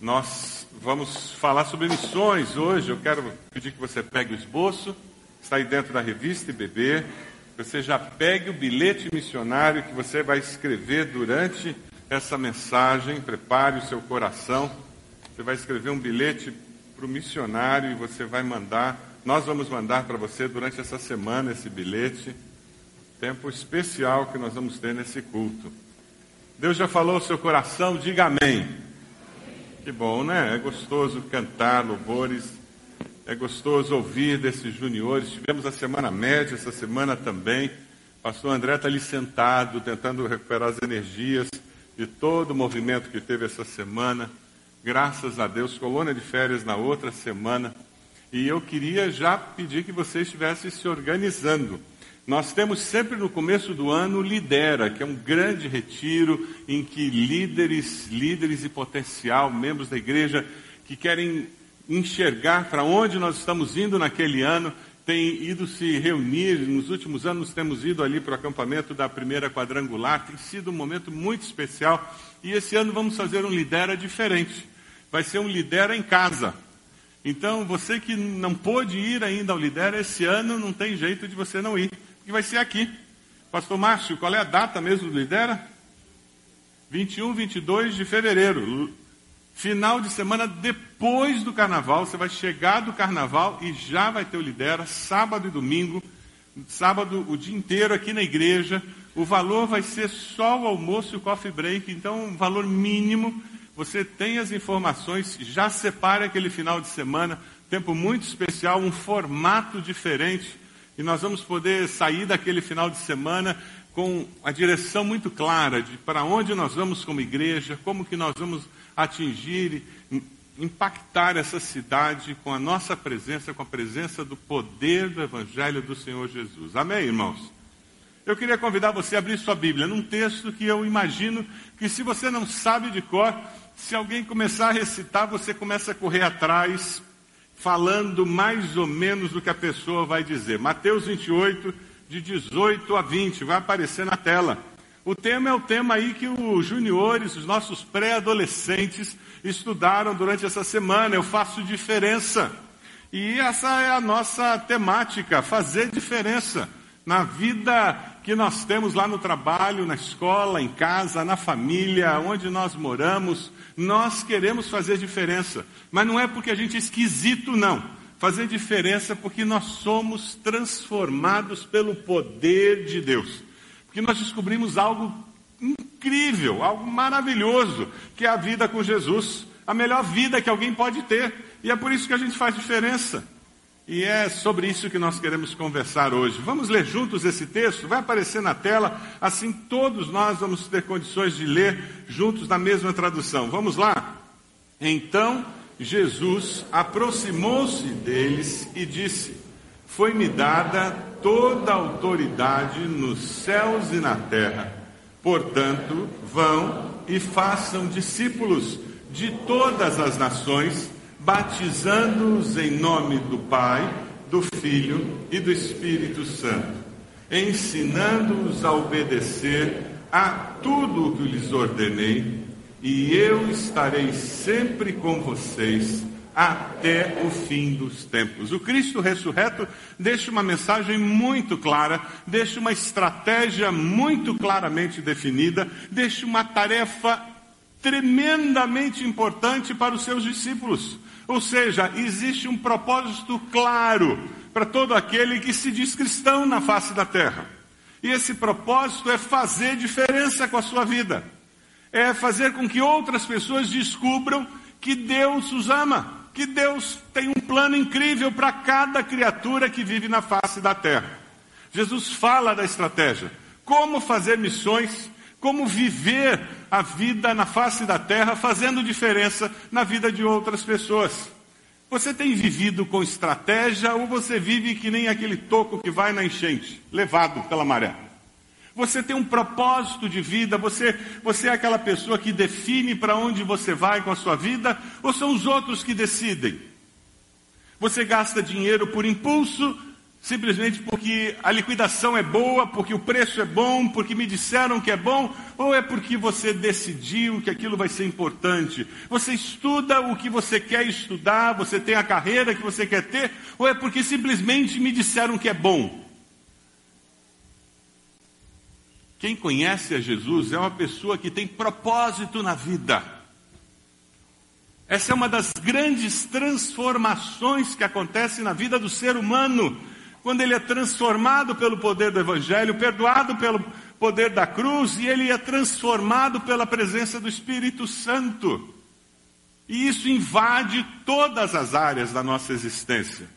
Nós vamos falar sobre missões hoje. Eu quero pedir que você pegue o esboço, está aí dentro da revista IBB. Você já pegue o bilhete missionário que você vai escrever durante essa mensagem. Prepare o seu coração. Você vai escrever um bilhete para o missionário e você vai mandar. Nós vamos mandar para você durante essa semana esse bilhete. Tempo especial que nós vamos ter nesse culto. Deus já falou ao seu coração, diga amém. Que bom, né? É gostoso cantar louvores, é gostoso ouvir desses juniores. Tivemos a semana média essa semana também. Pastor André está ali sentado, tentando recuperar as energias de todo o movimento que teve essa semana. Graças a Deus, colônia de férias na outra semana. E eu queria já pedir que você estivesse se organizando nós temos sempre no começo do ano Lidera, que é um grande retiro em que líderes, líderes e potencial, membros da igreja que querem enxergar para onde nós estamos indo naquele ano, têm ido se reunir. Nos últimos anos temos ido ali para o acampamento da primeira quadrangular. Tem sido um momento muito especial. E esse ano vamos fazer um Lidera diferente. Vai ser um Lidera em casa. Então, você que não pôde ir ainda ao Lidera esse ano, não tem jeito de você não ir que vai ser aqui. Pastor Márcio, qual é a data mesmo do Lidera? 21, 22 de fevereiro. Final de semana depois do carnaval. Você vai chegar do carnaval e já vai ter o Lidera, sábado e domingo. Sábado o dia inteiro aqui na igreja. O valor vai ser só o almoço e o coffee break, então um valor mínimo. Você tem as informações, já separe aquele final de semana, tempo muito especial, um formato diferente e nós vamos poder sair daquele final de semana com a direção muito clara de para onde nós vamos como igreja, como que nós vamos atingir, impactar essa cidade com a nossa presença, com a presença do poder do Evangelho do Senhor Jesus. Amém, irmãos? Eu queria convidar você a abrir sua Bíblia num texto que eu imagino que se você não sabe de cor, se alguém começar a recitar, você começa a correr atrás, falando mais ou menos do que a pessoa vai dizer. Mateus 28, de 18 a 20, vai aparecer na tela. O tema é o tema aí que os juniores, os nossos pré-adolescentes, estudaram durante essa semana. Eu faço diferença. E essa é a nossa temática, fazer diferença na vida que nós temos lá no trabalho, na escola, em casa, na família, onde nós moramos, nós queremos fazer diferença. Mas não é porque a gente é esquisito, não. Fazer diferença porque nós somos transformados pelo poder de Deus. Porque nós descobrimos algo incrível, algo maravilhoso, que é a vida com Jesus. A melhor vida que alguém pode ter. E é por isso que a gente faz diferença. E é sobre isso que nós queremos conversar hoje. Vamos ler juntos esse texto? Vai aparecer na tela, assim todos nós vamos ter condições de ler juntos na mesma tradução. Vamos lá? Então Jesus aproximou-se deles e disse: Foi-me dada toda a autoridade nos céus e na terra. Portanto, vão e façam discípulos de todas as nações batizando-os em nome do Pai, do Filho e do Espírito Santo, ensinando-os a obedecer a tudo o que lhes ordenei, e eu estarei sempre com vocês até o fim dos tempos. O Cristo ressurreto deixa uma mensagem muito clara, deixa uma estratégia muito claramente definida, deixa uma tarefa tremendamente importante para os seus discípulos. Ou seja, existe um propósito claro para todo aquele que se diz cristão na face da terra. E esse propósito é fazer diferença com a sua vida. É fazer com que outras pessoas descubram que Deus os ama, que Deus tem um plano incrível para cada criatura que vive na face da terra. Jesus fala da estratégia, como fazer missões, como viver a vida na face da terra, fazendo diferença na vida de outras pessoas. Você tem vivido com estratégia ou você vive que nem aquele toco que vai na enchente, levado pela maré? Você tem um propósito de vida, você, você é aquela pessoa que define para onde você vai com a sua vida, ou são os outros que decidem? Você gasta dinheiro por impulso, simplesmente porque a liquidação é boa, porque o preço é bom, porque me disseram que é bom, ou é porque você decidiu que aquilo vai ser importante? Você estuda o que você quer estudar, você tem a carreira que você quer ter, ou é porque simplesmente me disseram que é bom? Quem conhece a Jesus é uma pessoa que tem propósito na vida. Essa é uma das grandes transformações que acontece na vida do ser humano quando ele é transformado pelo poder do Evangelho, perdoado pelo poder da cruz, e ele é transformado pela presença do Espírito Santo. E isso invade todas as áreas da nossa existência.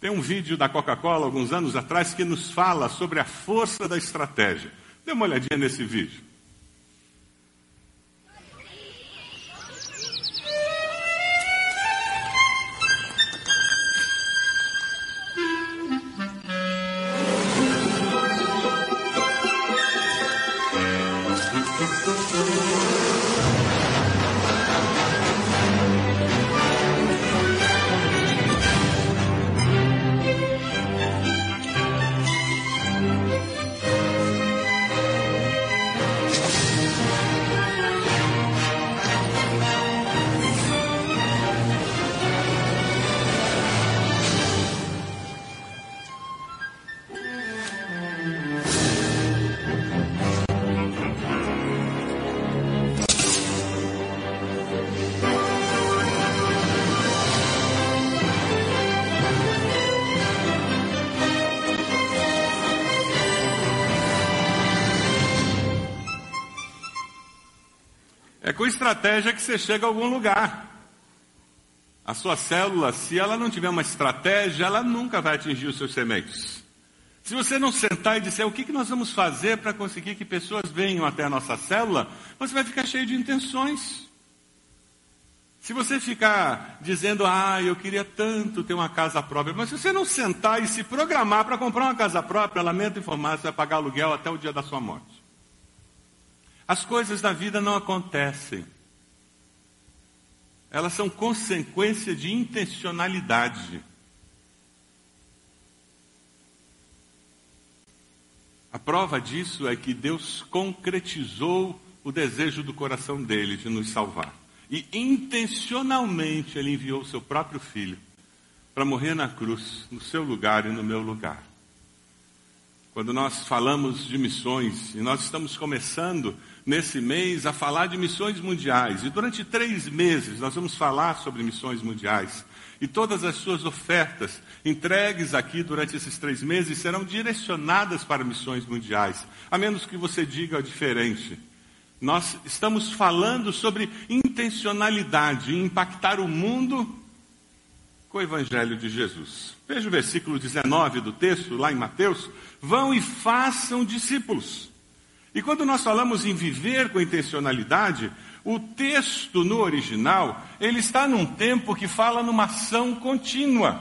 Tem um vídeo da Coca-Cola, alguns anos atrás, que nos fala sobre a força da estratégia. Dê uma olhadinha nesse vídeo. Com estratégia que você chega a algum lugar. A sua célula, se ela não tiver uma estratégia, ela nunca vai atingir os seus sementes. Se você não sentar e disser o que, que nós vamos fazer para conseguir que pessoas venham até a nossa célula, você vai ficar cheio de intenções. Se você ficar dizendo, ah, eu queria tanto ter uma casa própria, mas se você não sentar e se programar para comprar uma casa própria, lamento informar, você vai pagar aluguel até o dia da sua morte. As coisas da vida não acontecem. Elas são consequência de intencionalidade. A prova disso é que Deus concretizou o desejo do coração dele de nos salvar. E intencionalmente ele enviou o seu próprio filho para morrer na cruz, no seu lugar e no meu lugar. Quando nós falamos de missões, e nós estamos começando nesse mês a falar de missões mundiais. E durante três meses nós vamos falar sobre missões mundiais. E todas as suas ofertas entregues aqui durante esses três meses serão direcionadas para missões mundiais, a menos que você diga diferente. Nós estamos falando sobre intencionalidade impactar o mundo com o Evangelho de Jesus. Veja o versículo 19 do texto, lá em Mateus: Vão e façam discípulos. E quando nós falamos em viver com intencionalidade, o texto no original, ele está num tempo que fala numa ação contínua.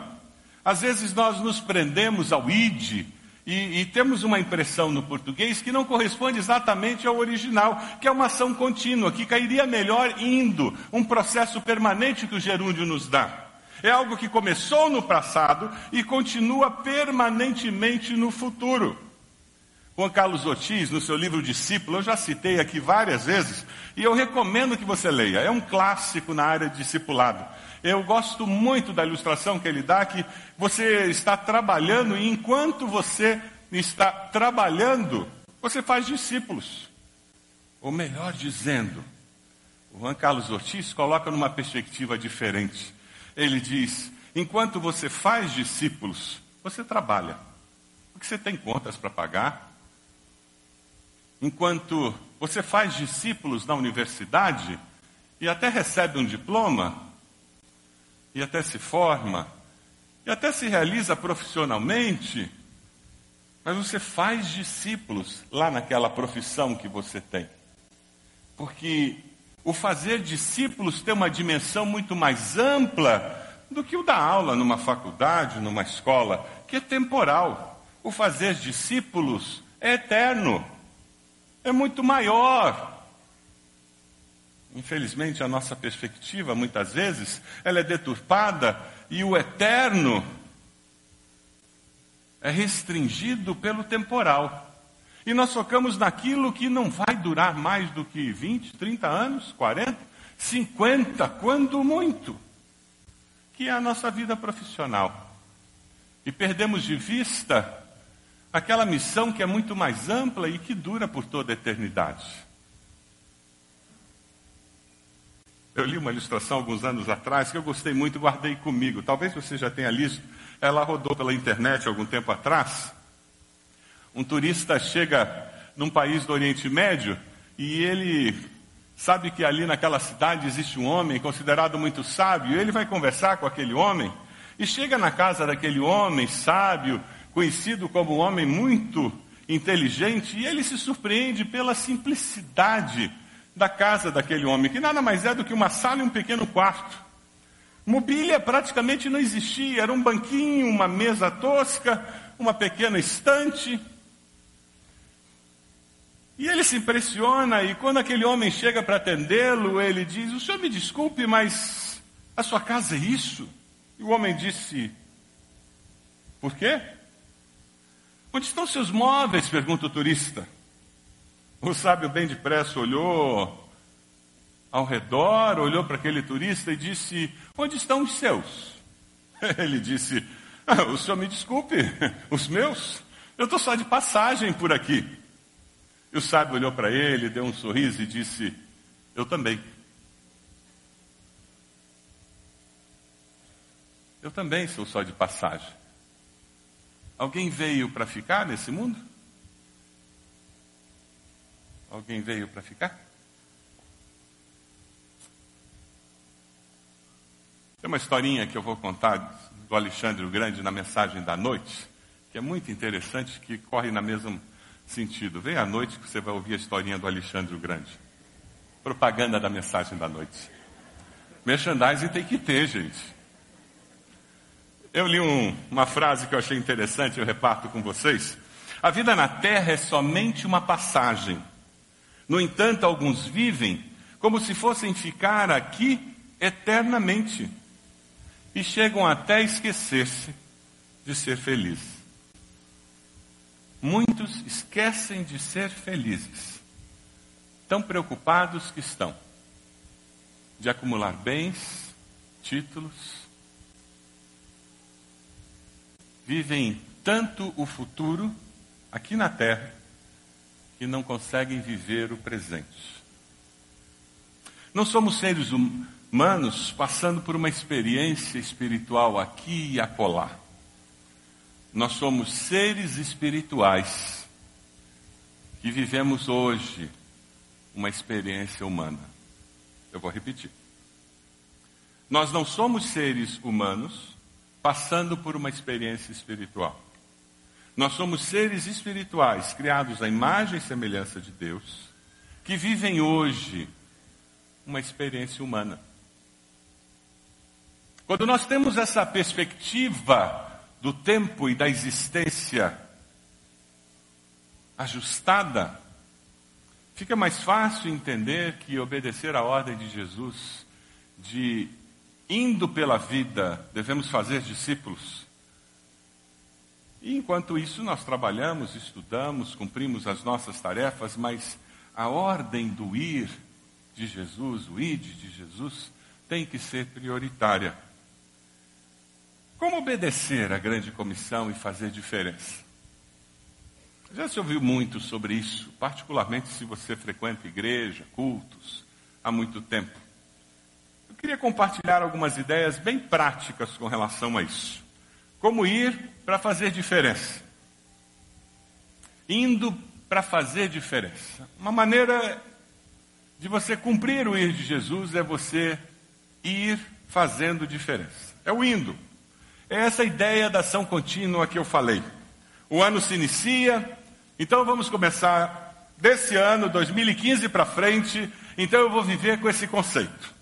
Às vezes nós nos prendemos ao id e, e, temos uma impressão no português que não corresponde exatamente ao original, que é uma ação contínua, que cairia melhor indo, um processo permanente que o gerúndio nos dá. É algo que começou no passado e continua permanentemente no futuro. Juan Carlos Ortiz, no seu livro Discípulo, eu já citei aqui várias vezes, e eu recomendo que você leia. É um clássico na área de discipulado. Eu gosto muito da ilustração que ele dá, que você está trabalhando e enquanto você está trabalhando, você faz discípulos. Ou melhor dizendo, o Juan Carlos Ortiz coloca numa perspectiva diferente. Ele diz: enquanto você faz discípulos, você trabalha. Porque você tem contas para pagar, enquanto você faz discípulos na universidade e até recebe um diploma, e até se forma, e até se realiza profissionalmente, mas você faz discípulos lá naquela profissão que você tem. Porque o fazer discípulos tem uma dimensão muito mais ampla do que o da aula numa faculdade, numa escola, que é temporal. O fazer discípulos é eterno é muito maior. Infelizmente, a nossa perspectiva, muitas vezes, ela é deturpada e o eterno é restringido pelo temporal. E nós focamos naquilo que não vai durar mais do que 20, 30 anos, 40, 50, quando muito, que é a nossa vida profissional. E perdemos de vista aquela missão que é muito mais ampla e que dura por toda a eternidade. Eu li uma ilustração alguns anos atrás que eu gostei muito guardei comigo. Talvez você já tenha lido. Ela rodou pela internet algum tempo atrás. Um turista chega num país do Oriente Médio e ele sabe que ali naquela cidade existe um homem considerado muito sábio. Ele vai conversar com aquele homem e chega na casa daquele homem sábio, conhecido como um homem muito inteligente, e ele se surpreende pela simplicidade da casa daquele homem, que nada mais é do que uma sala e um pequeno quarto. Mobília praticamente não existia, era um banquinho, uma mesa tosca, uma pequena estante. E ele se impressiona, e quando aquele homem chega para atendê-lo, ele diz: O senhor me desculpe, mas a sua casa é isso? E o homem disse: Por quê? Onde estão seus móveis? pergunta o turista. O sábio bem depressa olhou ao redor, olhou para aquele turista e disse: Onde estão os seus? Ele disse: ah, O senhor me desculpe, os meus? Eu estou só de passagem por aqui. E o sábio olhou para ele, deu um sorriso e disse: Eu também. Eu também sou só de passagem. Alguém veio para ficar nesse mundo? Alguém veio para ficar? Tem uma historinha que eu vou contar do Alexandre o Grande na mensagem da noite, que é muito interessante, que corre na mesmo sentido. Vem à noite que você vai ouvir a historinha do Alexandre o Grande. Propaganda da mensagem da noite. Merchandising tem que ter, gente. Eu li um, uma frase que eu achei interessante, eu reparto com vocês. A vida na terra é somente uma passagem. No entanto, alguns vivem como se fossem ficar aqui eternamente e chegam até esquecer-se de ser felizes. Muitos esquecem de ser felizes, tão preocupados que estão de acumular bens, títulos, vivem tanto o futuro aqui na terra que não conseguem viver o presente. Não somos seres humanos passando por uma experiência espiritual aqui e acolá. Nós somos seres espirituais que vivemos hoje uma experiência humana. Eu vou repetir. Nós não somos seres humanos passando por uma experiência espiritual. Nós somos seres espirituais, criados à imagem e semelhança de Deus, que vivem hoje uma experiência humana. Quando nós temos essa perspectiva do tempo e da existência ajustada, fica mais fácil entender que obedecer à ordem de Jesus de indo pela vida devemos fazer discípulos e enquanto isso, nós trabalhamos, estudamos, cumprimos as nossas tarefas, mas a ordem do ir de Jesus, o id de Jesus, tem que ser prioritária. Como obedecer à grande comissão e fazer diferença? Já se ouviu muito sobre isso, particularmente se você frequenta igreja, cultos, há muito tempo. Queria compartilhar algumas ideias bem práticas com relação a isso. Como ir para fazer diferença. Indo para fazer diferença. Uma maneira de você cumprir o ir de Jesus é você ir fazendo diferença. É o indo. É essa ideia da ação contínua que eu falei. O ano se inicia, então vamos começar desse ano, 2015 para frente, então eu vou viver com esse conceito.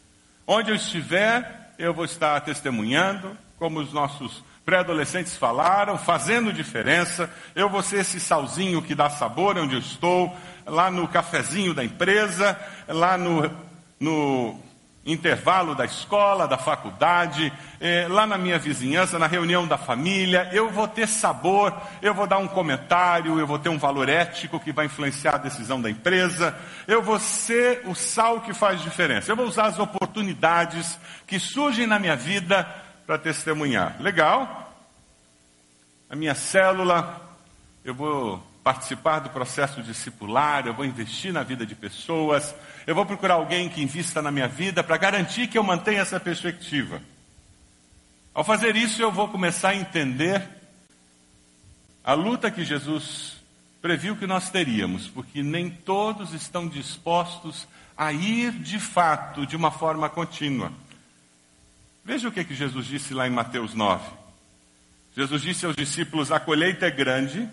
Onde eu estiver, eu vou estar testemunhando, como os nossos pré-adolescentes falaram, fazendo diferença. Eu vou ser esse salzinho que dá sabor onde eu estou, lá no cafezinho da empresa, lá no, no, intervalo da escola, da faculdade, eh, lá na minha vizinhança, na reunião da família, eu vou ter sabor, eu vou dar um comentário, eu vou ter um valor ético que vai influenciar a decisão da empresa, eu vou ser o sal que faz diferença, eu vou usar as oportunidades que surgem na minha vida para testemunhar. Legal? A minha célula, eu vou participar do processo discipular, eu vou investir na vida de pessoas, eu vou procurar alguém que invista na minha vida para garantir que eu mantenha essa perspectiva. Ao fazer isso, eu vou começar a entender a luta que Jesus previu que nós teríamos, porque nem todos estão dispostos a ir de fato de uma forma contínua. Veja o que, que Jesus disse lá em Mateus 9. Jesus disse aos discípulos: A colheita é grande,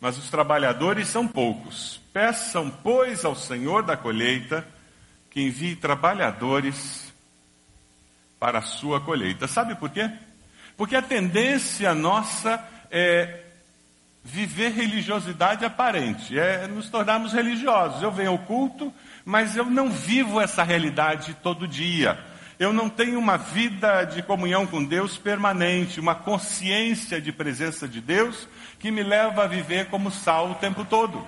mas os trabalhadores são poucos. Peçam, pois, ao Senhor da colheita que envie trabalhadores para a sua colheita. Sabe por quê? Porque a tendência nossa é viver religiosidade aparente, é nos tornarmos religiosos. Eu venho ao culto, mas eu não vivo essa realidade todo dia. Eu não tenho uma vida de comunhão com Deus permanente, uma consciência de presença de Deus que me leva a viver como sal o tempo todo.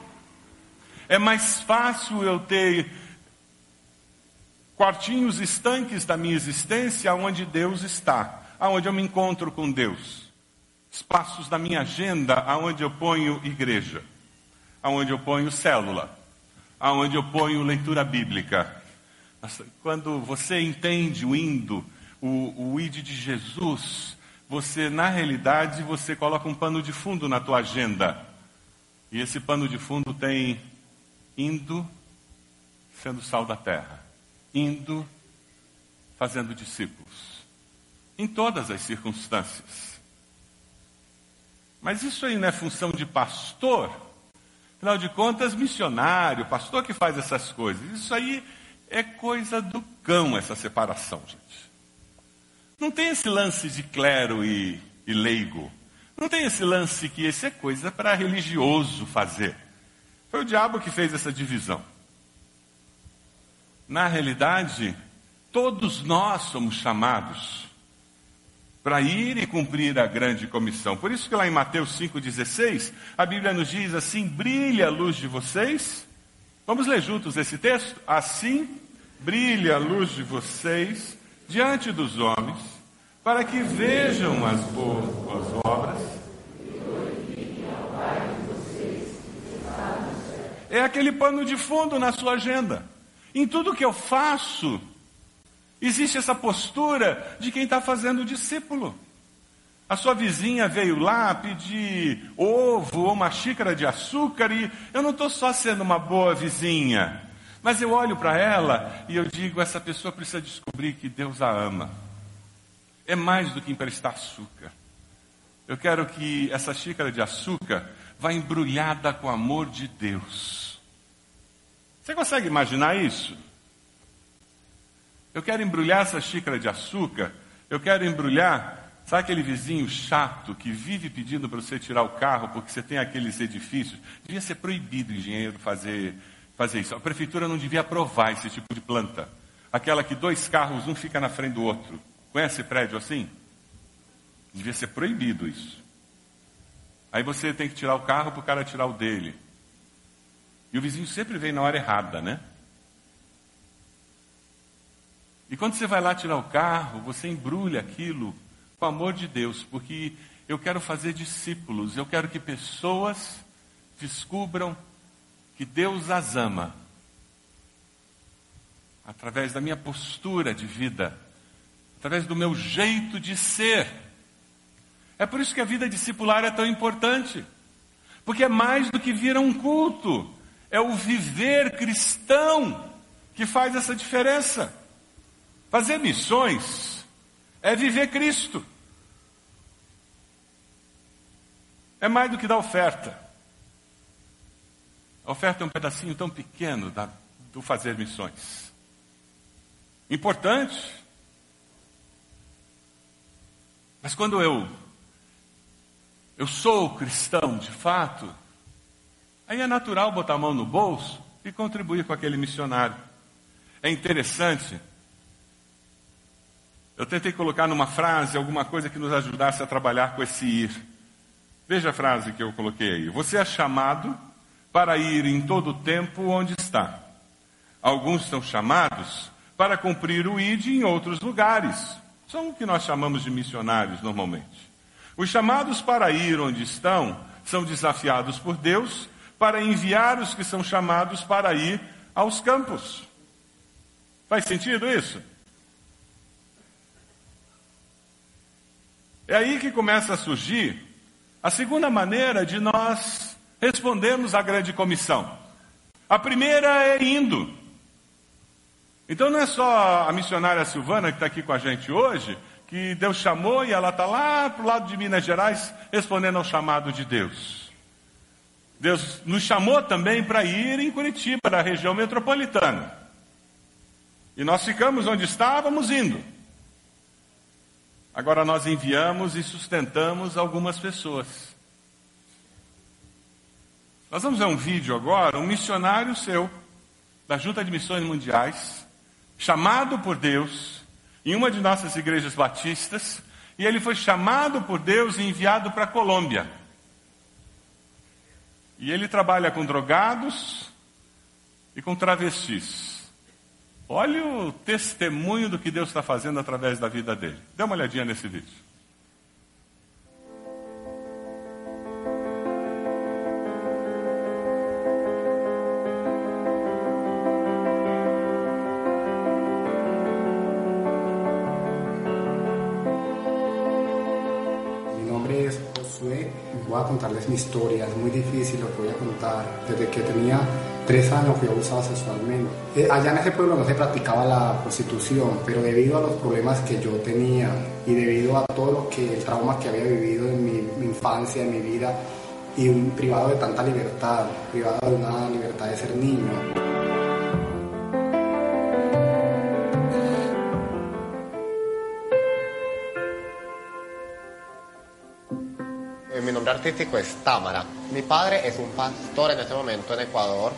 É mais fácil eu ter quartinhos estanques da minha existência onde Deus está, aonde eu me encontro com Deus. Espaços da minha agenda aonde eu ponho igreja, aonde eu ponho célula, aonde eu ponho leitura bíblica. Quando você entende o indo, o, o id de Jesus, você, na realidade, você coloca um pano de fundo na tua agenda. E esse pano de fundo tem indo sendo sal da terra, indo fazendo discípulos, em todas as circunstâncias. Mas isso aí não é função de pastor, afinal de contas, missionário, pastor que faz essas coisas. Isso aí é coisa do cão, essa separação, gente. Não tem esse lance de clero e, e leigo. Não tem esse lance que isso é coisa para religioso fazer. Foi o diabo que fez essa divisão. Na realidade, todos nós somos chamados para ir e cumprir a grande comissão. Por isso que lá em Mateus 5,16, a Bíblia nos diz assim: brilha a luz de vocês. Vamos ler juntos esse texto? Assim brilha a luz de vocês diante dos homens, para que vejam as boas obras. É aquele pano de fundo na sua agenda. Em tudo que eu faço, existe essa postura de quem está fazendo discípulo. A sua vizinha veio lá pedir ovo ou uma xícara de açúcar e eu não estou só sendo uma boa vizinha. Mas eu olho para ela e eu digo: essa pessoa precisa descobrir que Deus a ama. É mais do que emprestar açúcar. Eu quero que essa xícara de açúcar vá embrulhada com o amor de Deus. Você consegue imaginar isso? Eu quero embrulhar essa xícara de açúcar, eu quero embrulhar, sabe aquele vizinho chato que vive pedindo para você tirar o carro porque você tem aqueles edifícios? Devia ser proibido o engenheiro fazer fazer isso. A prefeitura não devia aprovar esse tipo de planta. Aquela que dois carros, um fica na frente do outro. Conhece prédio assim? Devia ser proibido isso. Aí você tem que tirar o carro para o cara tirar o dele. E o vizinho sempre vem na hora errada, né? E quando você vai lá tirar o carro, você embrulha aquilo com amor de Deus, porque eu quero fazer discípulos, eu quero que pessoas descubram que Deus as ama através da minha postura de vida, através do meu jeito de ser. É por isso que a vida discipular é tão importante, porque é mais do que vir a um culto, é o viver cristão que faz essa diferença. Fazer missões é viver Cristo. É mais do que dar oferta. A oferta é um pedacinho tão pequeno da, do fazer missões. Importante. Mas quando eu eu sou cristão de fato, aí é natural botar a mão no bolso e contribuir com aquele missionário. É interessante Eu tentei colocar numa frase alguma coisa que nos ajudasse a trabalhar com esse ir. Veja a frase que eu coloquei aí. Você é chamado para ir em todo o tempo onde está. Alguns são chamados para cumprir o ID em outros lugares. São o que nós chamamos de missionários normalmente. Os chamados para ir onde estão são desafiados por Deus para enviar os que são chamados para ir aos campos. Faz sentido isso? É aí que começa a surgir a segunda maneira de nós respondermos à grande comissão. A primeira é indo. Então não é só a missionária Silvana que está aqui com a gente hoje, que Deus chamou e ela está lá para o lado de Minas Gerais respondendo ao chamado de Deus. Deus nos chamou também para ir em Curitiba, da região metropolitana. E nós ficamos onde estávamos indo. Agora nós enviamos e sustentamos algumas pessoas. Nós vamos ver um vídeo agora, um missionário seu, da Junta de Missões Mundiais, chamado por Deus, em uma de nossas igrejas batistas, e ele foi chamado por Deus e enviado para a Colômbia. E ele trabalha com drogados e com travestis. Olha o testemunho do que Deus está fazendo através da vida dele. Dê uma olhadinha nesse vídeo. Contarles mi historia, es muy difícil lo que voy a contar. Desde que tenía tres años fui abusado sexualmente. Eh, allá en ese pueblo no se practicaba la prostitución, pero debido a los problemas que yo tenía y debido a todo lo que, el trauma que había vivido en mi, mi infancia, en mi vida, y privado de tanta libertad, privado de una libertad de ser niño. Artístico es Támara. Mi padre es un pastor en este momento en Ecuador.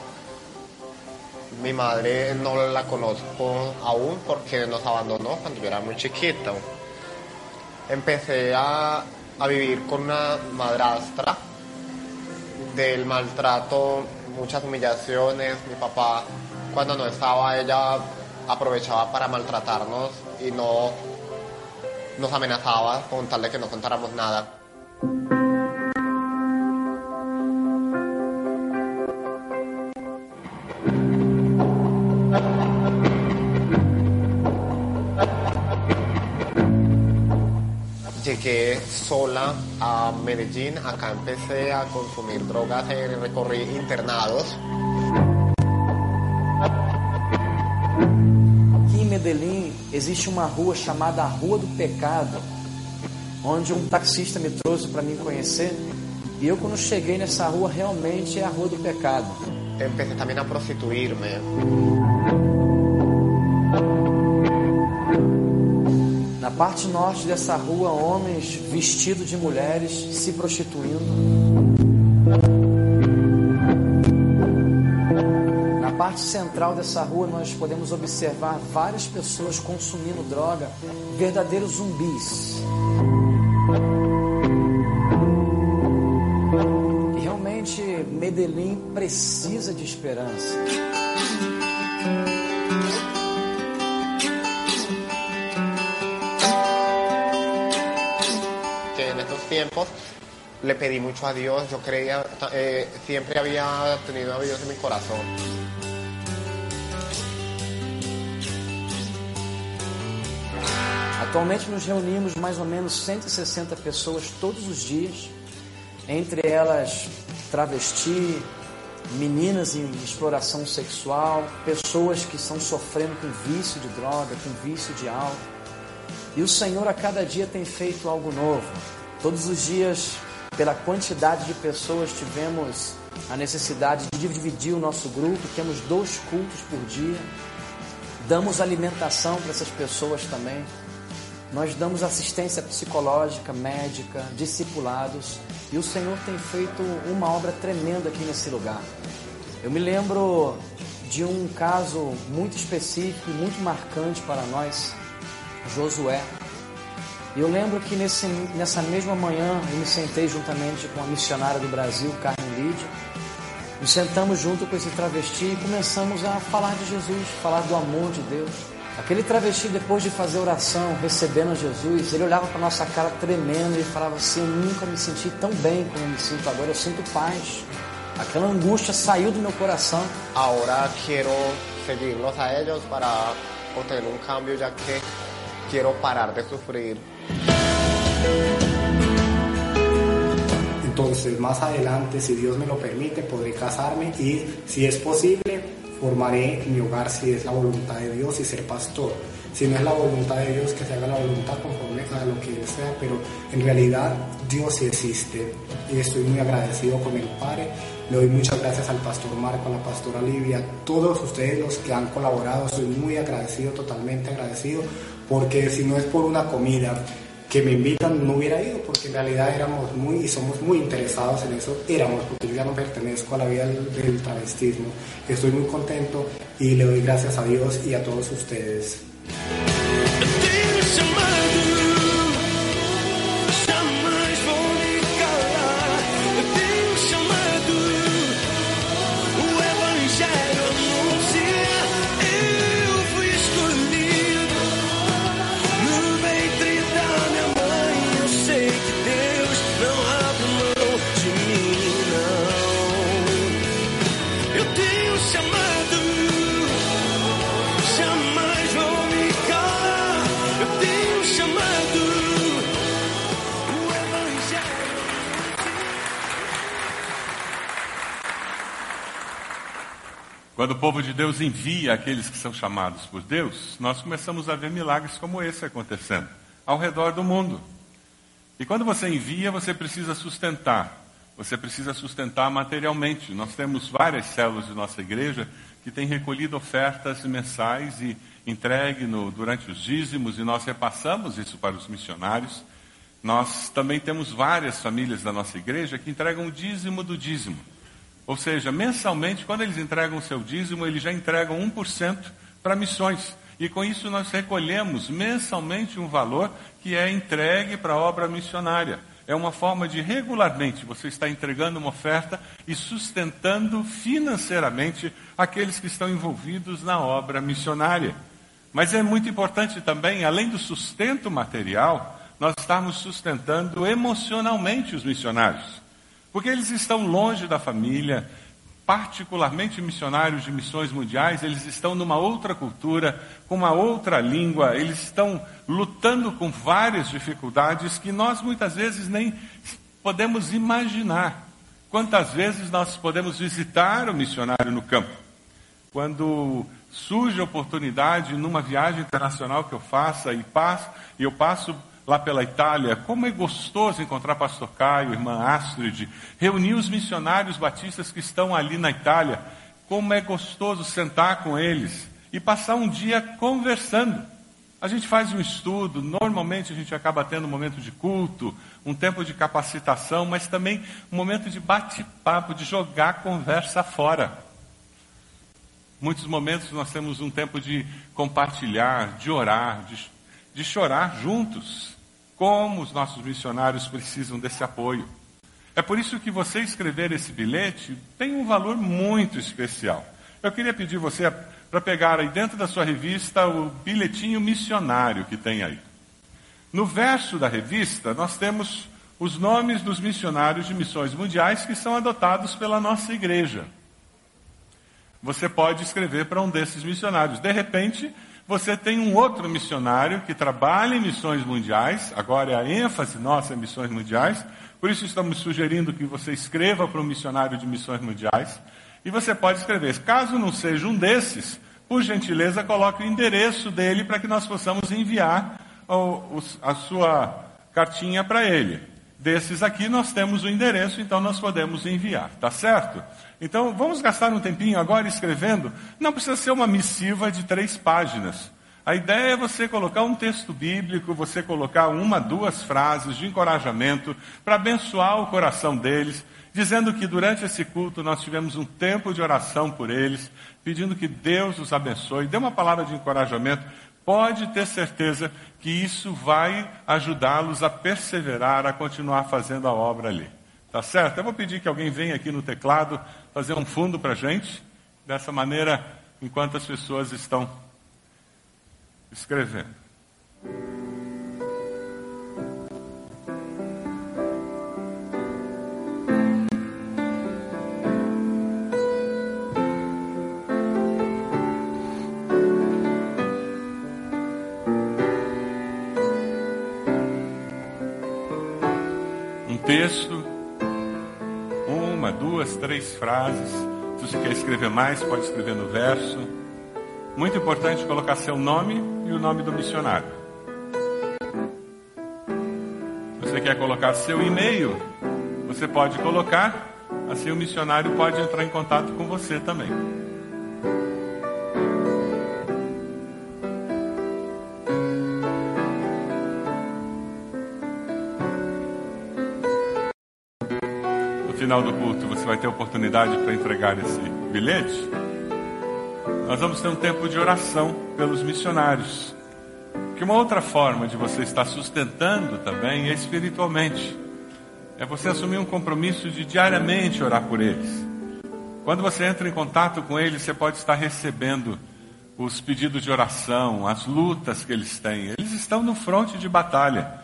Mi madre no la conozco aún porque nos abandonó cuando yo era muy chiquito. Empecé a, a vivir con una madrastra del maltrato, muchas humillaciones. Mi papá, cuando no estaba, ella aprovechaba para maltratarnos y no nos amenazaba con tal de que no contáramos nada. Llegué sola a Medellín, acá empecé a consumir drogas recorrí internados. Aqui em Medellín existe uma rua chamada Rua do Pecado, onde um taxista me trouxe para me conhecer. E eu, quando cheguei nessa rua, realmente é a Rua do Pecado. Empecé também a prostituir-me. Parte norte dessa rua, homens vestidos de mulheres se prostituindo. Na parte central dessa rua, nós podemos observar várias pessoas consumindo droga, verdadeiros zumbis. E realmente, Medellín precisa de esperança. Tiempos le pedí mucho a Dios, yo creía, eh, siempre había tenido a Dios en mi corazón. Atualmente nos reunimos mais ou menos 160 pessoas todos os dias, entre elas travesti, meninas em exploração sexual, pessoas que estão sofrendo com vício de droga, com vício de álcool. E o Senhor a cada dia tem feito algo novo. Todos os dias, pela quantidade de pessoas, tivemos a necessidade de dividir o nosso grupo. Temos dois cultos por dia. Damos alimentação para essas pessoas também. Nós damos assistência psicológica, médica, discipulados. E o Senhor tem feito uma obra tremenda aqui nesse lugar. Eu me lembro de um caso muito específico muito marcante para nós Josué. E eu lembro que nesse, nessa mesma manhã eu me sentei juntamente com a missionária do Brasil, Carmen Lídia. Nos sentamos junto com esse travesti e começamos a falar de Jesus, falar do amor de Deus. Aquele travesti, depois de fazer oração, recebendo Jesus, ele olhava para nossa cara tremendo e falava assim: Eu nunca me senti tão bem como me sinto agora, eu sinto paz. Aquela angústia saiu do meu coração. Ahora quiero seguirlos a ellos para obtener un cambio ya que quiero parar de sufrir. Entonces, más adelante, si Dios me lo permite, podré casarme y, si es posible, formaré mi hogar si es la voluntad de Dios y ser pastor. Si no es la voluntad de Dios, que se haga la voluntad conforme a lo que sea, pero en realidad Dios existe y estoy muy agradecido con el Padre. Le doy muchas gracias al pastor Marco, a la pastora Livia, a todos ustedes los que han colaborado, estoy muy agradecido, totalmente agradecido, porque si no es por una comida, que me invitan no hubiera ido porque en realidad éramos muy y somos muy interesados en eso, éramos porque yo ya no pertenezco a la vida del, del travestismo. Estoy muy contento y le doy gracias a Dios y a todos ustedes. Povo de Deus envia aqueles que são chamados por Deus, nós começamos a ver milagres como esse acontecendo ao redor do mundo. E quando você envia, você precisa sustentar. Você precisa sustentar materialmente. Nós temos várias células de nossa igreja que têm recolhido ofertas mensais e entregue no, durante os dízimos, e nós repassamos isso para os missionários. Nós também temos várias famílias da nossa igreja que entregam o dízimo do dízimo. Ou seja, mensalmente, quando eles entregam o seu dízimo, eles já entregam 1% para missões. E com isso nós recolhemos mensalmente um valor que é entregue para a obra missionária. É uma forma de regularmente você estar entregando uma oferta e sustentando financeiramente aqueles que estão envolvidos na obra missionária. Mas é muito importante também, além do sustento material, nós estarmos sustentando emocionalmente os missionários. Porque eles estão longe da família, particularmente missionários de missões mundiais, eles estão numa outra cultura, com uma outra língua, eles estão lutando com várias dificuldades que nós muitas vezes nem podemos imaginar. Quantas vezes nós podemos visitar o missionário no campo? Quando surge a oportunidade numa viagem internacional que eu faça e passo, eu passo lá pela Itália, como é gostoso encontrar pastor Caio, irmã Astrid, reunir os missionários batistas que estão ali na Itália, como é gostoso sentar com eles e passar um dia conversando. A gente faz um estudo, normalmente a gente acaba tendo um momento de culto, um tempo de capacitação, mas também um momento de bate-papo, de jogar a conversa fora. Muitos momentos nós temos um tempo de compartilhar, de orar, de, de chorar juntos. Como os nossos missionários precisam desse apoio. É por isso que você escrever esse bilhete tem um valor muito especial. Eu queria pedir você para pegar aí dentro da sua revista o bilhetinho missionário que tem aí. No verso da revista, nós temos os nomes dos missionários de missões mundiais que são adotados pela nossa igreja. Você pode escrever para um desses missionários. De repente, você tem um outro missionário que trabalha em missões mundiais, agora é a ênfase nossa em missões mundiais, por isso estamos sugerindo que você escreva para um missionário de missões mundiais. E você pode escrever, caso não seja um desses, por gentileza, coloque o endereço dele para que nós possamos enviar a sua cartinha para ele. Desses aqui nós temos o endereço, então nós podemos enviar, tá certo? Então vamos gastar um tempinho agora escrevendo. Não precisa ser uma missiva de três páginas. A ideia é você colocar um texto bíblico, você colocar uma, duas frases de encorajamento para abençoar o coração deles, dizendo que durante esse culto nós tivemos um tempo de oração por eles, pedindo que Deus os abençoe. Dê uma palavra de encorajamento. pode ter certeza que isso vai ajudá-los a perseverar, a continuar fazendo a obra ali. Tá certo? Eu vou pedir que alguém venha aqui no teclado fazer um fundo para a gente. Dessa maneira, enquanto as pessoas estão escrevendo. Texto, uma, duas, três frases. Se você quer escrever mais, pode escrever no verso. Muito importante colocar seu nome e o nome do missionário. Você quer colocar seu e-mail, você pode colocar, assim o missionário pode entrar em contato com você também. Final do culto, você vai ter oportunidade para entregar esse bilhete. Nós vamos ter um tempo de oração pelos missionários. Que uma outra forma de você estar sustentando também é espiritualmente. É você assumir um compromisso de diariamente orar por eles. Quando você entra em contato com eles, você pode estar recebendo os pedidos de oração, as lutas que eles têm. Eles estão no fronte de batalha.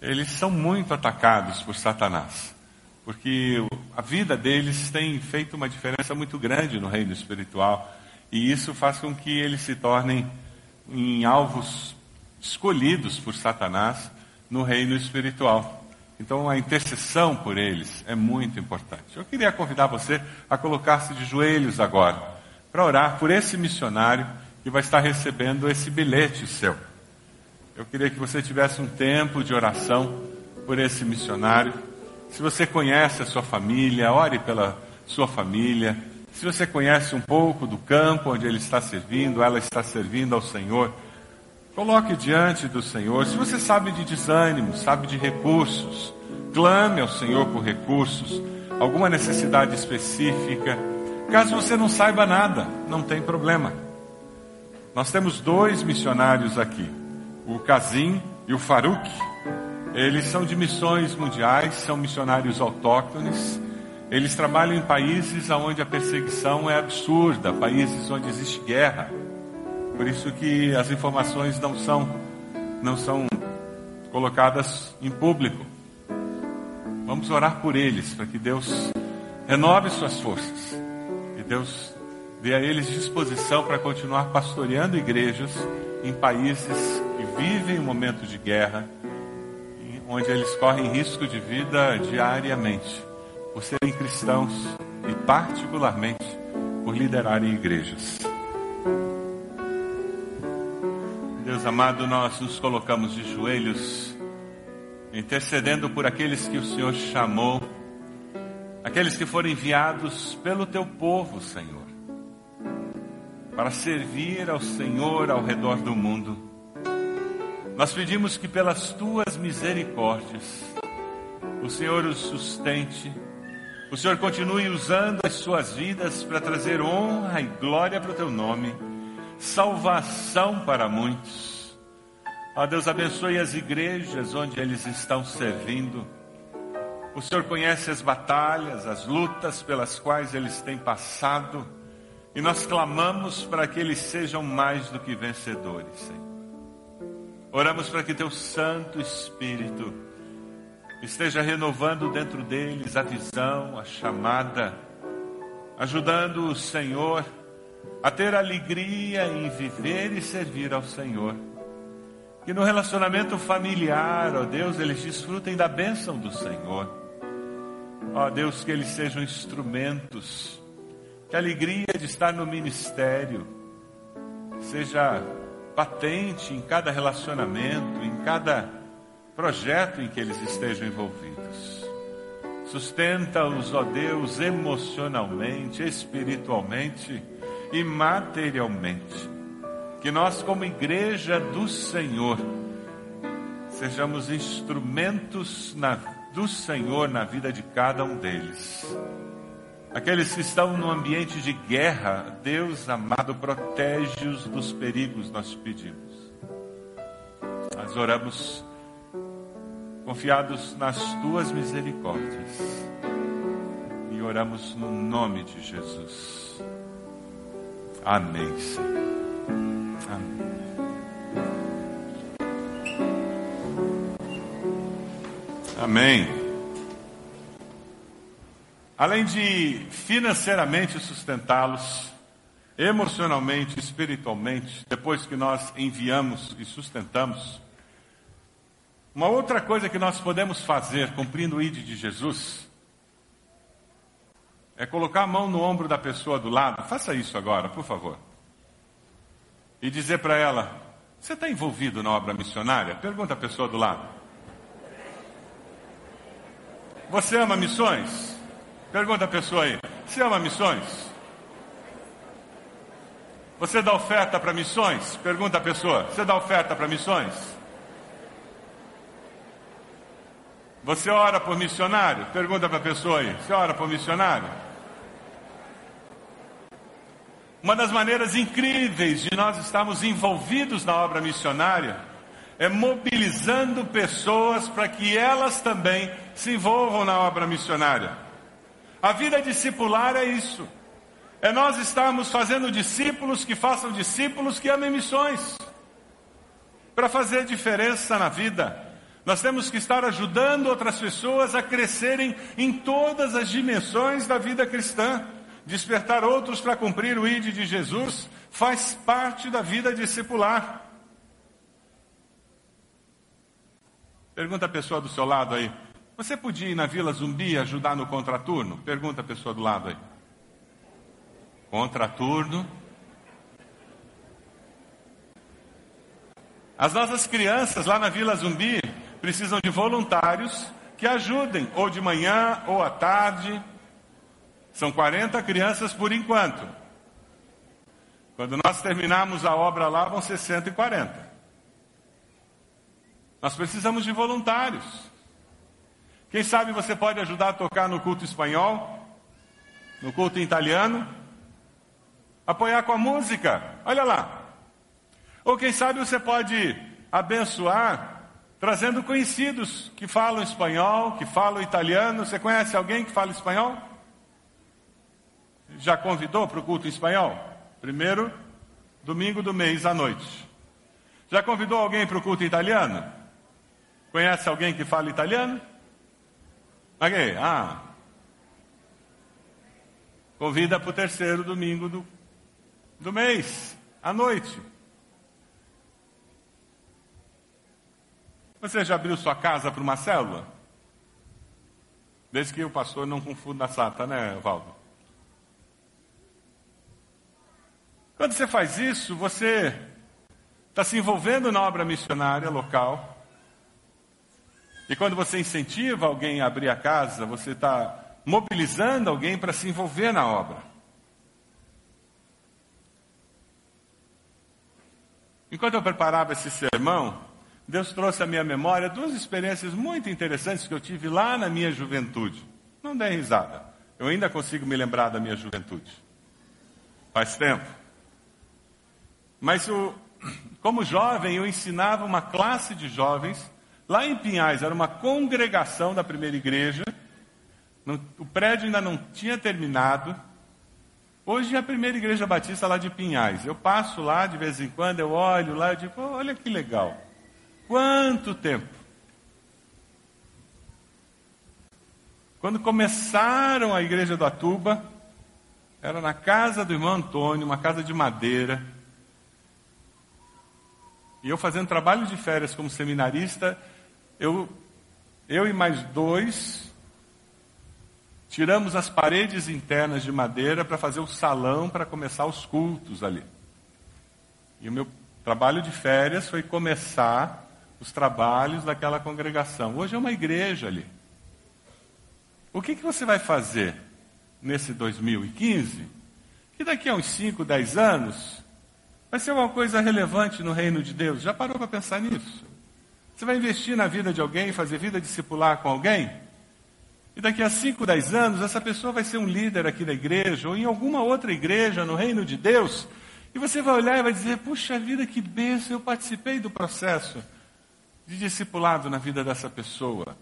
Eles são muito atacados por Satanás. Porque a vida deles tem feito uma diferença muito grande no reino espiritual. E isso faz com que eles se tornem em alvos escolhidos por Satanás no reino espiritual. Então a intercessão por eles é muito importante. Eu queria convidar você a colocar-se de joelhos agora para orar por esse missionário que vai estar recebendo esse bilhete seu. Eu queria que você tivesse um tempo de oração por esse missionário. Se você conhece a sua família, ore pela sua família. Se você conhece um pouco do campo onde ele está servindo, ela está servindo ao Senhor, coloque diante do Senhor. Se você sabe de desânimo, sabe de recursos, clame ao Senhor por recursos, alguma necessidade específica. Caso você não saiba nada, não tem problema. Nós temos dois missionários aqui, o Kazim e o Farouk. Eles são de missões mundiais, são missionários autóctones. Eles trabalham em países onde a perseguição é absurda, países onde existe guerra. Por isso que as informações não são não são colocadas em público. Vamos orar por eles para que Deus renove suas forças. Que Deus dê a eles disposição para continuar pastoreando igrejas em países que vivem um momento de guerra, onde eles correm risco de vida diariamente, por serem cristãos e, particularmente, por liderarem igrejas. Deus amado, nós nos colocamos de joelhos, intercedendo por aqueles que o Senhor chamou, aqueles que foram enviados pelo teu povo, Senhor, para servir ao Senhor ao redor do mundo. Nós pedimos que pelas tuas misericórdias, o Senhor os sustente, o Senhor continue usando as suas vidas para trazer honra e glória para o teu nome, salvação para muitos. Ó Deus, abençoe as igrejas onde eles estão servindo. O Senhor conhece as batalhas, as lutas pelas quais eles têm passado, e nós clamamos para que eles sejam mais do que vencedores, Senhor. Oramos para que teu Santo Espírito esteja renovando dentro deles a visão, a chamada, ajudando o Senhor a ter alegria em viver e servir ao Senhor. Que no relacionamento familiar, ó Deus, eles desfrutem da bênção do Senhor. Ó Deus, que eles sejam instrumentos, que a alegria de estar no ministério seja patente em cada relacionamento, em cada projeto em que eles estejam envolvidos. Sustenta-os, ó Deus, emocionalmente, espiritualmente e materialmente. Que nós, como igreja do Senhor, sejamos instrumentos na, do Senhor na vida de cada um deles. Aqueles que estão no ambiente de guerra, Deus amado, protege-os dos perigos, nós pedimos. Nós oramos confiados nas tuas misericórdias e oramos no nome de Jesus. Amém, Senhor. Amém. Amém. Além de financeiramente sustentá-los, emocionalmente, espiritualmente, depois que nós enviamos e sustentamos, uma outra coisa que nós podemos fazer cumprindo o ID de Jesus é colocar a mão no ombro da pessoa do lado. Faça isso agora, por favor. E dizer para ela: Você está envolvido na obra missionária? Pergunta a pessoa do lado. Você ama missões? Pergunta a pessoa aí. Você ama missões? Você dá oferta para missões? Pergunta a pessoa. Você dá oferta para missões? Você ora por missionário? Pergunta para a pessoa aí. Você ora por missionário? Uma das maneiras incríveis de nós estarmos envolvidos na obra missionária é mobilizando pessoas para que elas também se envolvam na obra missionária. A vida discipular é isso. É nós estarmos fazendo discípulos que façam discípulos que amem missões. Para fazer diferença na vida, nós temos que estar ajudando outras pessoas a crescerem em todas as dimensões da vida cristã. Despertar outros para cumprir o ID de Jesus faz parte da vida discipular. Pergunta a pessoa do seu lado aí. Você podia ir na Vila Zumbi ajudar no contraturno? Pergunta a pessoa do lado aí. Contraturno. As nossas crianças lá na Vila Zumbi precisam de voluntários que ajudem, ou de manhã ou à tarde. São 40 crianças por enquanto. Quando nós terminarmos a obra lá, vão ser 140. Nós precisamos de voluntários. Quem sabe você pode ajudar a tocar no culto espanhol, no culto italiano, apoiar com a música, olha lá. Ou quem sabe você pode abençoar trazendo conhecidos que falam espanhol, que falam italiano. Você conhece alguém que fala espanhol? Já convidou para o culto espanhol? Primeiro domingo do mês à noite. Já convidou alguém para o culto italiano? Conhece alguém que fala italiano? Ok, ah. Convida para o terceiro domingo do, do mês, à noite. Você já abriu sua casa para uma célula? Desde que o pastor não confunda a sata, né, Valdo? Quando você faz isso, você está se envolvendo na obra missionária local. E quando você incentiva alguém a abrir a casa, você está mobilizando alguém para se envolver na obra. Enquanto eu preparava esse sermão, Deus trouxe à minha memória duas experiências muito interessantes que eu tive lá na minha juventude. Não dê risada. Eu ainda consigo me lembrar da minha juventude. Faz tempo. Mas o, como jovem, eu ensinava uma classe de jovens lá em Pinhais, era uma congregação da primeira igreja. o prédio ainda não tinha terminado. Hoje é a primeira igreja batista lá de Pinhais. Eu passo lá de vez em quando, eu olho lá e digo, olha que legal. Quanto tempo? Quando começaram a igreja do Atuba, era na casa do irmão Antônio, uma casa de madeira. E eu fazendo trabalho de férias como seminarista, eu, eu e mais dois tiramos as paredes internas de madeira para fazer o salão para começar os cultos ali. E o meu trabalho de férias foi começar os trabalhos daquela congregação. Hoje é uma igreja ali. O que, que você vai fazer nesse 2015? Que daqui a uns 5, 10 anos vai ser uma coisa relevante no reino de Deus. Já parou para pensar nisso? Você vai investir na vida de alguém, fazer vida discipular com alguém? E daqui a 5, 10 anos, essa pessoa vai ser um líder aqui da igreja, ou em alguma outra igreja no reino de Deus, e você vai olhar e vai dizer: Puxa vida, que bênção, eu participei do processo de discipulado na vida dessa pessoa.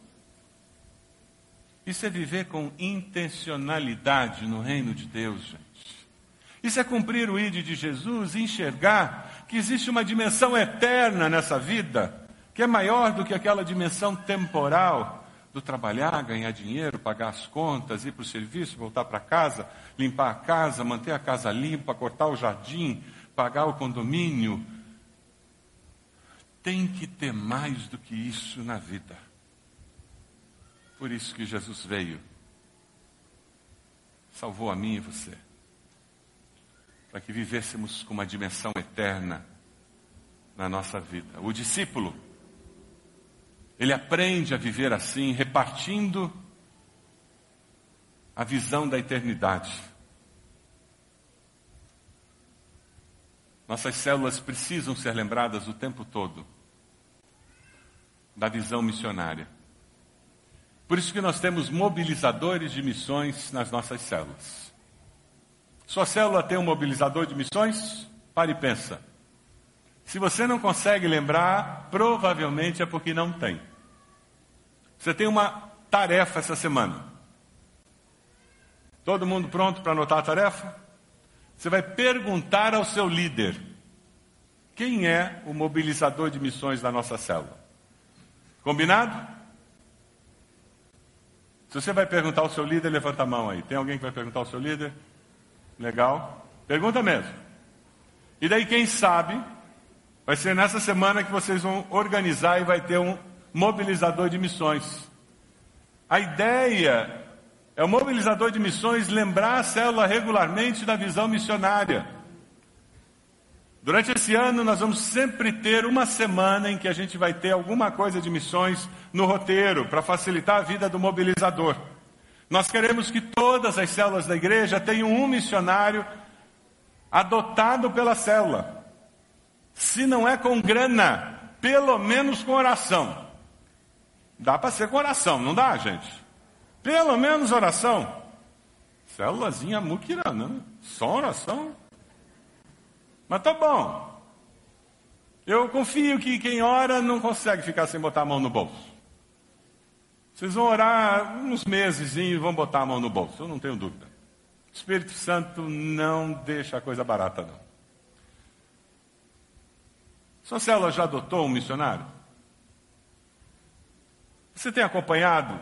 Isso é viver com intencionalidade no reino de Deus, gente. Isso é cumprir o ide de Jesus e enxergar que existe uma dimensão eterna nessa vida, que é maior do que aquela dimensão temporal do trabalhar, ganhar dinheiro, pagar as contas, ir para o serviço, voltar para casa, limpar a casa, manter a casa limpa, cortar o jardim, pagar o condomínio. Tem que ter mais do que isso na vida. Por isso que Jesus veio. Salvou a mim e você. Para que vivêssemos com uma dimensão eterna na nossa vida. O discípulo, ele aprende a viver assim, repartindo a visão da eternidade. Nossas células precisam ser lembradas o tempo todo da visão missionária. Por isso que nós temos mobilizadores de missões nas nossas células. Sua célula tem um mobilizador de missões? Pare e pensa. Se você não consegue lembrar, provavelmente é porque não tem. Você tem uma tarefa essa semana. Todo mundo pronto para anotar a tarefa? Você vai perguntar ao seu líder: quem é o mobilizador de missões da nossa célula? Combinado? Se você vai perguntar ao seu líder, levanta a mão aí. Tem alguém que vai perguntar ao seu líder? Legal. Pergunta mesmo. E daí, quem sabe, vai ser nessa semana que vocês vão organizar e vai ter um mobilizador de missões. A ideia é o mobilizador de missões lembrar a célula regularmente da visão missionária. Durante esse ano, nós vamos sempre ter uma semana em que a gente vai ter alguma coisa de missões no roteiro, para facilitar a vida do mobilizador. Nós queremos que todas as células da igreja tenham um missionário adotado pela célula. Se não é com grana, pelo menos com oração. Dá para ser com oração, não dá, gente? Pelo menos oração. Célulazinha muquirana, né? Só oração. Mas tá bom. Eu confio que quem ora não consegue ficar sem botar a mão no bolso. Vocês vão orar uns meses e vão botar a mão no bolso, eu não tenho dúvida. O Espírito Santo não deixa a coisa barata, não. Sua célula já adotou um missionário? Você tem acompanhado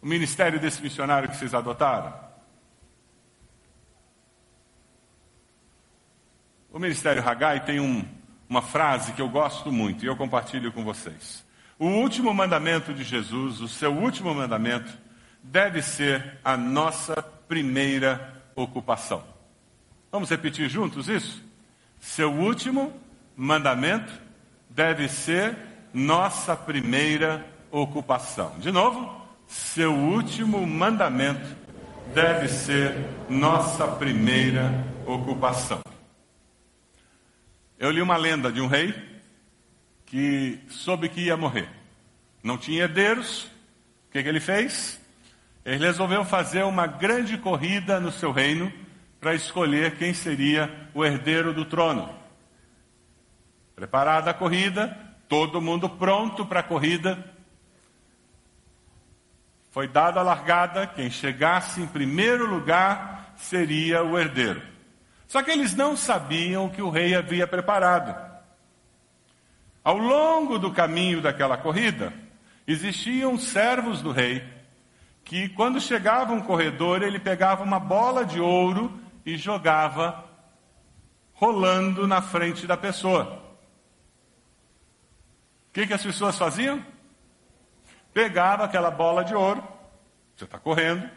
o ministério desse missionário que vocês adotaram? O Ministério Hagai tem um, uma frase que eu gosto muito e eu compartilho com vocês. O último mandamento de Jesus, o seu último mandamento, deve ser a nossa primeira ocupação. Vamos repetir juntos isso? Seu último mandamento deve ser nossa primeira ocupação. De novo, seu último mandamento deve ser nossa primeira ocupação. Eu li uma lenda de um rei que soube que ia morrer. Não tinha herdeiros. O que, que ele fez? Ele resolveu fazer uma grande corrida no seu reino para escolher quem seria o herdeiro do trono. Preparada a corrida, todo mundo pronto para a corrida. Foi dada a largada, quem chegasse em primeiro lugar seria o herdeiro. Só que eles não sabiam o que o rei havia preparado. Ao longo do caminho daquela corrida, existiam servos do rei que, quando chegava um corredor, ele pegava uma bola de ouro e jogava rolando na frente da pessoa. O que, que as pessoas faziam? Pegava aquela bola de ouro, você está correndo,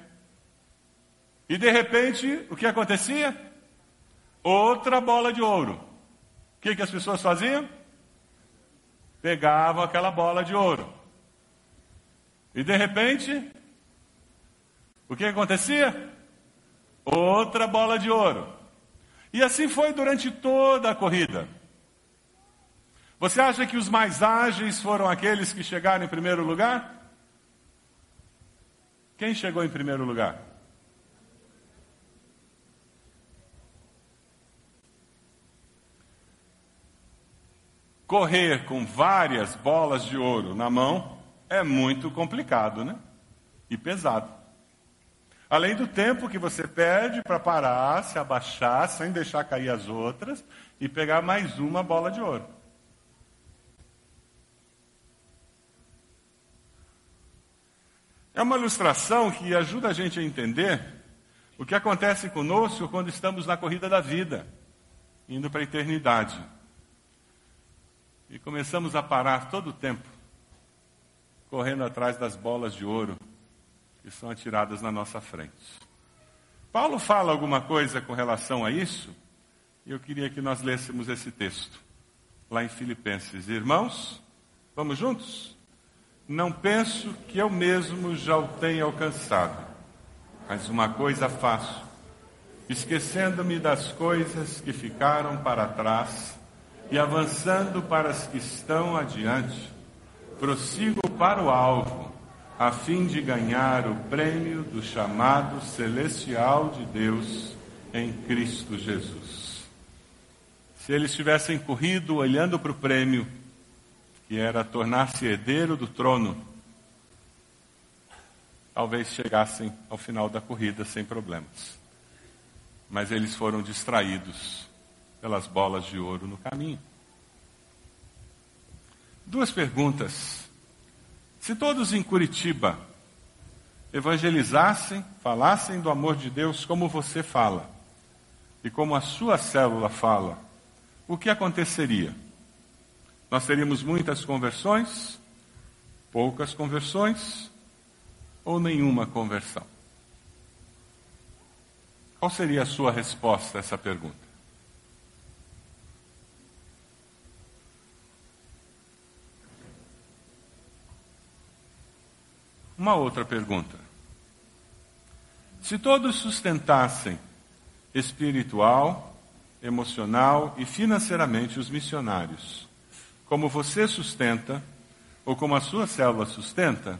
e de repente, o que acontecia? outra bola de ouro. O que, que as pessoas faziam? Pegavam aquela bola de ouro. E de repente, o que acontecia? Outra bola de ouro. E assim foi durante toda a corrida. Você acha que os mais ágeis foram aqueles que chegaram em primeiro lugar? Quem chegou em primeiro lugar? correr com várias bolas de ouro na mão é muito complicado, né? E pesado. Além do tempo que você perde para parar, se abaixar, sem deixar cair as outras e pegar mais uma bola de ouro. É uma ilustração que ajuda a gente a entender o que acontece conosco quando estamos na corrida da vida, indo para a eternidade. E começamos a parar todo o tempo, correndo atrás das bolas de ouro que são atiradas na nossa frente. Paulo fala alguma coisa com relação a isso, e eu queria que nós lêssemos esse texto, lá em Filipenses. Irmãos, vamos juntos? Não penso que eu mesmo já o tenha alcançado, mas uma coisa faço, esquecendo-me das coisas que ficaram para trás e avançando para as que estão adiante, prossigo para o alvo, a fim de ganhar o prêmio do chamado celestial de Deus em Cristo Jesus. Se eles tivessem corrido olhando para o prêmio, que era tornar-se herdeiro do trono, talvez chegassem ao final da corrida sem problemas. Mas eles foram distraídos pelas bolas de ouro no caminho. Duas perguntas. Se todos em Curitiba evangelizassem, falassem do amor de Deus como você fala e como a sua célula fala, o que aconteceria? Nós teríamos muitas conversões, poucas conversões ou nenhuma conversão? Qual seria a sua resposta a essa pergunta? Uma outra pergunta. Se todos sustentassem espiritual, emocional e financeiramente os missionários, como você sustenta, ou como a sua célula sustenta,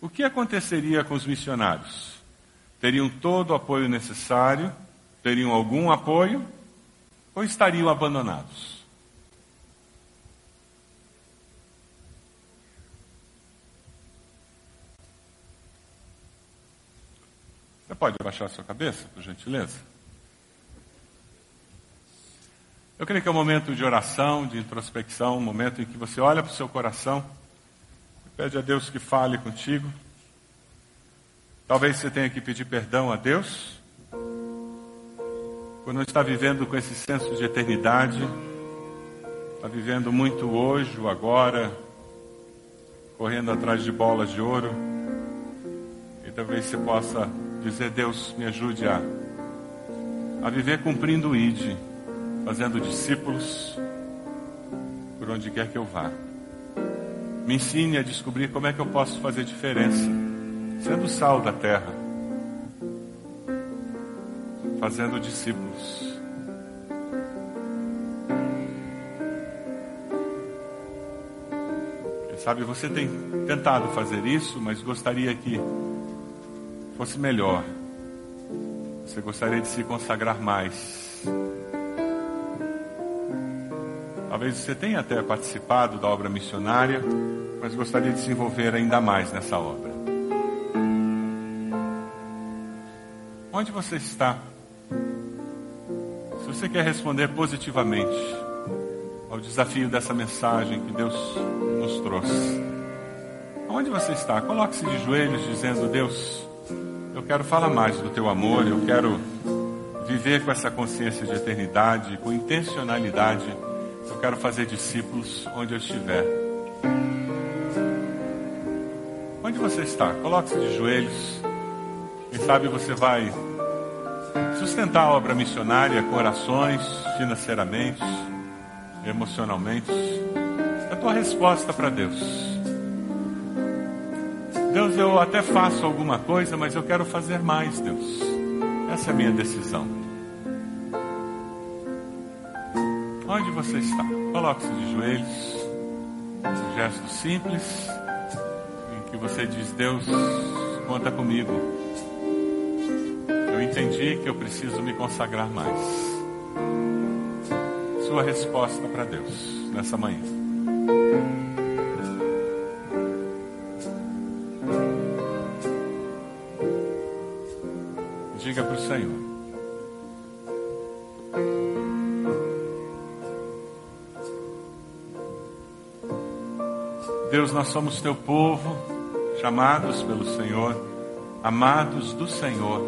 o que aconteceria com os missionários? Teriam todo o apoio necessário? Teriam algum apoio? Ou estariam abandonados? Você pode abaixar a sua cabeça, por gentileza? Eu creio que é um momento de oração, de introspecção, um momento em que você olha para o seu coração pede a Deus que fale contigo. Talvez você tenha que pedir perdão a Deus por não estar vivendo com esse senso de eternidade, está vivendo muito hoje, o agora, correndo atrás de bolas de ouro. E talvez você possa dizer: Deus, me ajude a, a viver cumprindo o ID, fazendo discípulos por onde quer que eu vá. Me ensine a descobrir como é que eu posso fazer diferença, sendo sal da terra, fazendo discípulos. Sabe você tem tentado fazer isso, mas gostaria que fosse melhor, você gostaria de se consagrar mais. Talvez você tenha até participado da obra missionária, mas gostaria de se envolver ainda mais nessa obra. Onde você está? Se você quer responder positivamente ao desafio dessa mensagem que Deus nos trouxe, onde você está? Coloque-se de joelhos dizendo: Deus, eu quero falar mais do teu amor, eu quero viver com essa consciência de eternidade, com intencionalidade. Eu quero fazer discípulos onde eu estiver. Onde você está? Coloque-se de joelhos. Quem sabe você vai sustentar a obra missionária com orações, financeiramente, emocionalmente. É a tua resposta para Deus. Deus, eu até faço alguma coisa, mas eu quero fazer mais, Deus. Essa é a minha decisão. Onde você está? Coloque-se de joelhos. Um gesto simples em que você diz: Deus, conta comigo. Eu entendi que eu preciso me consagrar mais. sua resposta para Deus nessa manhã. Deus, nós somos teu povo, chamados pelo Senhor, amados do Senhor.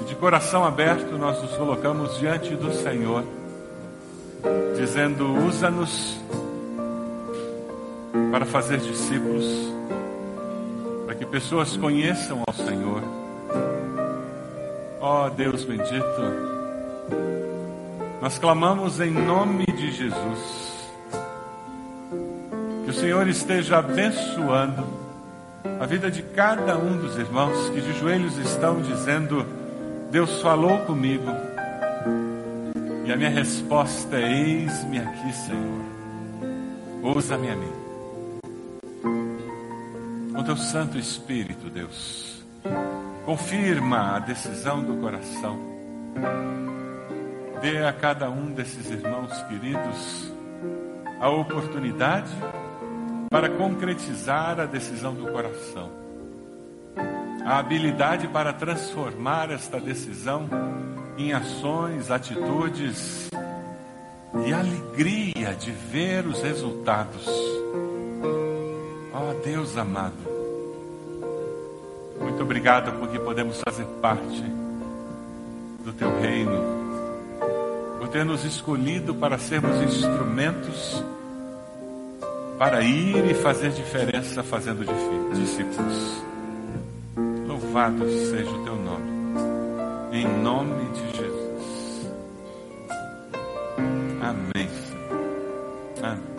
E de coração aberto nós nos colocamos diante do Senhor, dizendo: usa-nos para fazer discípulos, para que pessoas conheçam ao Senhor. Ó oh, Deus bendito, nós clamamos em nome de Jesus o Senhor esteja abençoando a vida de cada um dos irmãos que de joelhos estão dizendo: Deus falou comigo. E a minha resposta é: Eis-me aqui, Senhor. Ousa-me a mim. Com teu Santo Espírito, Deus, confirma a decisão do coração. Dê a cada um desses irmãos queridos a oportunidade para concretizar a decisão do coração. A habilidade para transformar esta decisão em ações, atitudes e alegria de ver os resultados. Ó oh, Deus amado, muito obrigado porque podemos fazer parte do teu reino, por ter nos escolhido para sermos instrumentos para ir e fazer diferença fazendo discípulos. Louvado seja o teu nome, em nome de Jesus. Amém. Amém.